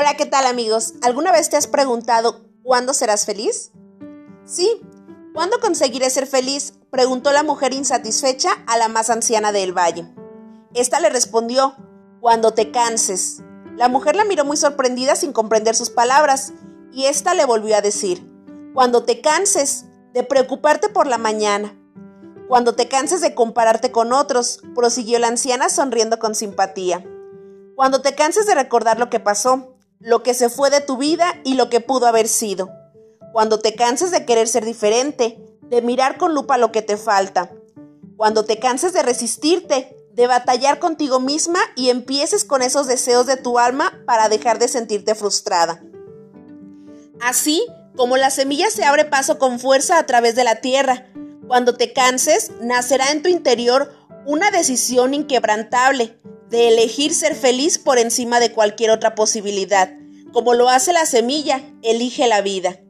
Hola, ¿qué tal amigos? ¿Alguna vez te has preguntado ¿cuándo serás feliz? Sí, ¿cuándo conseguiré ser feliz? preguntó la mujer insatisfecha a la más anciana del valle. Esta le respondió, cuando te canses. La mujer la miró muy sorprendida sin comprender sus palabras, y ésta le volvió a decir, cuando te canses de preocuparte por la mañana, cuando te canses de compararte con otros, prosiguió la anciana sonriendo con simpatía. Cuando te canses de recordar lo que pasó, lo que se fue de tu vida y lo que pudo haber sido. Cuando te canses de querer ser diferente, de mirar con lupa lo que te falta. Cuando te canses de resistirte, de batallar contigo misma y empieces con esos deseos de tu alma para dejar de sentirte frustrada. Así como la semilla se abre paso con fuerza a través de la tierra, cuando te canses, nacerá en tu interior una decisión inquebrantable de elegir ser feliz por encima de cualquier otra posibilidad. Como lo hace la semilla, elige la vida.